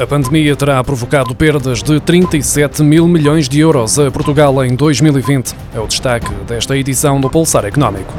A pandemia terá provocado perdas de 37 mil milhões de euros a Portugal em 2020. É o destaque desta edição do Pulsar Económico.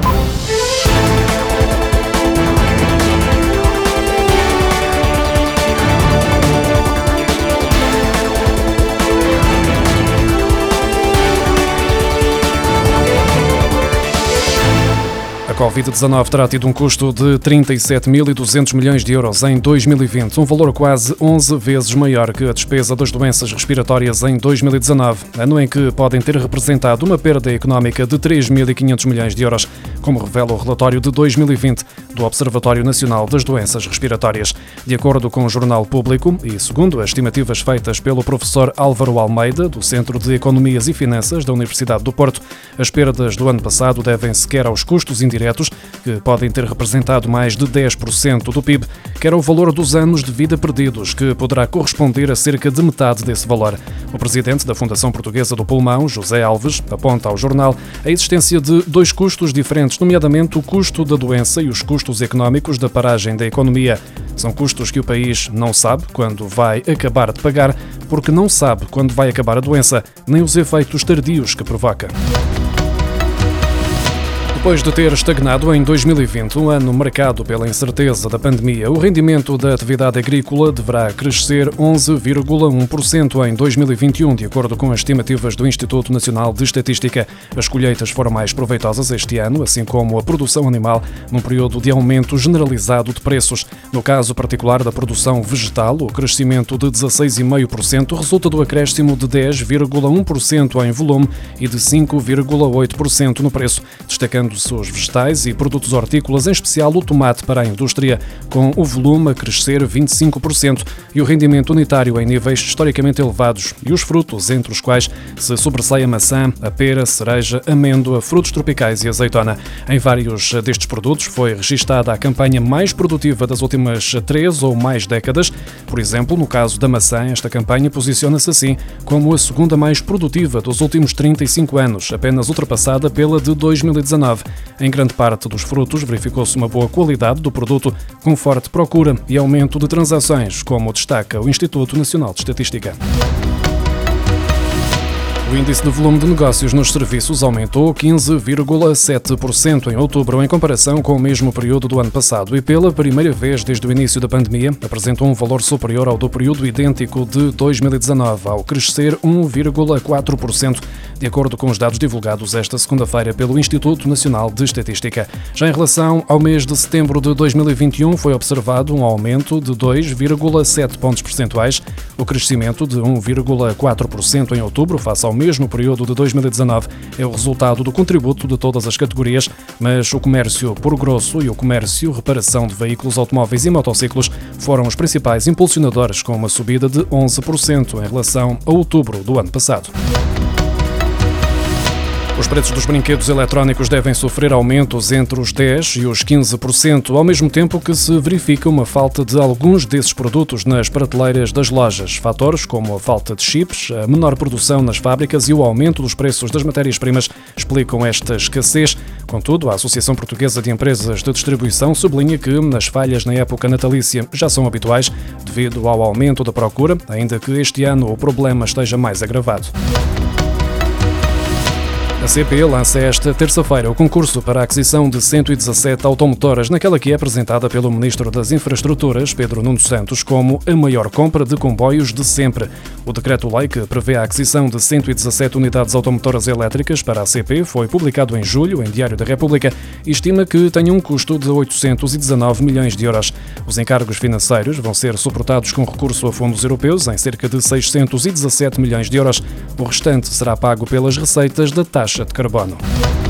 Covid-19 terá tido um custo de 37.200 milhões de euros em 2020, um valor quase 11 vezes maior que a despesa das doenças respiratórias em 2019, ano em que podem ter representado uma perda económica de 3.500 milhões de euros, como revela o relatório de 2020 do Observatório Nacional das Doenças Respiratórias. De acordo com o Jornal Público e segundo as estimativas feitas pelo professor Álvaro Almeida, do Centro de Economias e Finanças da Universidade do Porto, as perdas do ano passado devem-se quer aos custos indiretos que podem ter representado mais de 10% do PIB, que era o valor dos anos de vida perdidos, que poderá corresponder a cerca de metade desse valor. O presidente da Fundação Portuguesa do Pulmão, José Alves, aponta ao jornal a existência de dois custos diferentes, nomeadamente o custo da doença e os custos económicos da paragem da economia. São custos que o país não sabe quando vai acabar de pagar, porque não sabe quando vai acabar a doença, nem os efeitos tardios que provoca. Depois de ter estagnado em 2020, um ano marcado pela incerteza da pandemia, o rendimento da atividade agrícola deverá crescer 11,1% em 2021, de acordo com as estimativas do Instituto Nacional de Estatística. As colheitas foram mais proveitosas este ano, assim como a produção animal, num período de aumento generalizado de preços. No caso particular da produção vegetal, o crescimento de 16,5% resulta do acréscimo de 10,1% em volume e de 5,8% no preço, destacando vendendo-se os vegetais e produtos hortícolas, em especial o tomate para a indústria, com o volume a crescer 25% e o rendimento unitário em níveis historicamente elevados, e os frutos, entre os quais se sobressai a maçã, a pera, cereja, amêndoa, frutos tropicais e azeitona. Em vários destes produtos foi registada a campanha mais produtiva das últimas três ou mais décadas. Por exemplo, no caso da maçã, esta campanha posiciona-se assim como a segunda mais produtiva dos últimos 35 anos, apenas ultrapassada pela de 2019. Em grande parte dos frutos verificou-se uma boa qualidade do produto, com forte procura e aumento de transações, como destaca o Instituto Nacional de Estatística. O índice de volume de negócios nos serviços aumentou 15,7% em outubro em comparação com o mesmo período do ano passado e pela primeira vez desde o início da pandemia apresentou um valor superior ao do período idêntico de 2019, ao crescer 1,4%, de acordo com os dados divulgados esta segunda-feira pelo Instituto Nacional de Estatística. Já em relação ao mês de setembro de 2021, foi observado um aumento de 2,7 pontos percentuais, o crescimento de 1,4% em outubro face ao mesmo período de 2019 é o resultado do contributo de todas as categorias, mas o comércio por grosso e o comércio reparação de veículos automóveis e motociclos foram os principais impulsionadores, com uma subida de 11% em relação a outubro do ano passado. Os preços dos brinquedos eletrónicos devem sofrer aumentos entre os 10% e os 15%, ao mesmo tempo que se verifica uma falta de alguns desses produtos nas prateleiras das lojas. Fatores como a falta de chips, a menor produção nas fábricas e o aumento dos preços das matérias-primas explicam esta escassez. Contudo, a Associação Portuguesa de Empresas de Distribuição sublinha que as falhas na época natalícia já são habituais devido ao aumento da procura, ainda que este ano o problema esteja mais agravado. A CP lança esta terça-feira o concurso para a aquisição de 117 automotoras, naquela que é apresentada pelo Ministro das Infraestruturas, Pedro Nuno Santos, como a maior compra de comboios de sempre. O decreto-lei que prevê a aquisição de 117 unidades automotoras elétricas para a CP foi publicado em julho em Diário da República e estima que tenha um custo de 819 milhões de euros. Os encargos financeiros vão ser suportados com recurso a fundos europeus em cerca de 617 milhões de euros. O restante será pago pelas receitas da taxa taxa de carbono.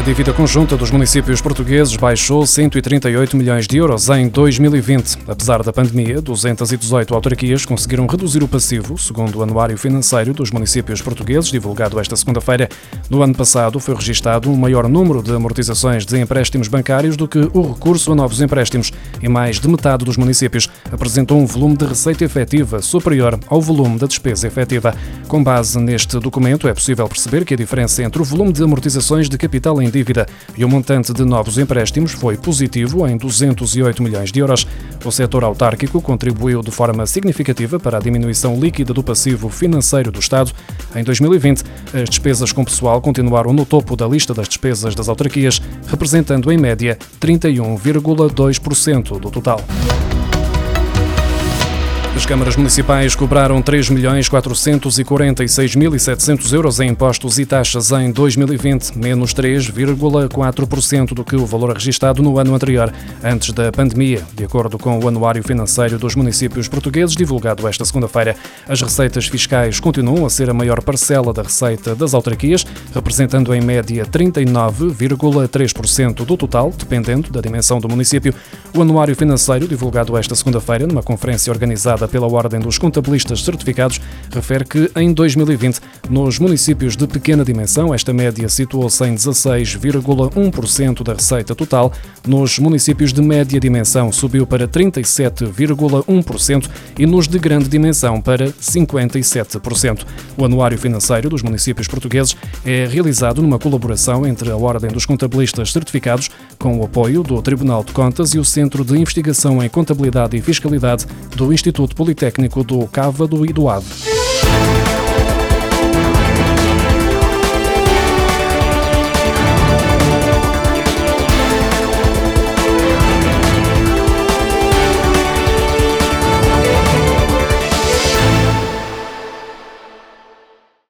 A dívida conjunta dos municípios portugueses baixou 138 milhões de euros em 2020. Apesar da pandemia, 218 autarquias conseguiram reduzir o passivo, segundo o Anuário Financeiro dos Municípios Portugueses, divulgado esta segunda-feira. No ano passado, foi registado um maior número de amortizações de empréstimos bancários do que o recurso a novos empréstimos, e mais de metade dos municípios apresentou um volume de receita efetiva superior ao volume da despesa efetiva. Com base neste documento, é possível perceber que a diferença entre o volume de amortizações de capital em dívida e o montante de novos empréstimos foi positivo em 208 milhões de euros. O setor autárquico contribuiu de forma significativa para a diminuição líquida do passivo financeiro do Estado. Em 2020, as despesas com pessoal continuaram no topo da lista das despesas das autarquias, representando em média 31,2% do total. As câmaras municipais cobraram 3.446.700 euros em impostos e taxas em 2020, menos 3,4% do que o valor registado no ano anterior, antes da pandemia, de acordo com o Anuário Financeiro dos Municípios Portugueses, divulgado esta segunda-feira. As receitas fiscais continuam a ser a maior parcela da receita das autarquias, representando em média 39,3% do total, dependendo da dimensão do município. O Anuário Financeiro, divulgado esta segunda-feira numa conferência organizada pela Ordem dos Contabilistas Certificados, refere que em 2020, nos municípios de pequena dimensão, esta média situou-se em 16,1% da receita total. Nos municípios de média dimensão, subiu para 37,1% e nos de grande dimensão para 57%. O Anuário Financeiro dos Municípios Portugueses é realizado numa colaboração entre a Ordem dos Contabilistas Certificados, com o apoio do Tribunal de Contas e o Centro de Investigação em Contabilidade e Fiscalidade do Instituto Politécnico do Cávado e do Ave.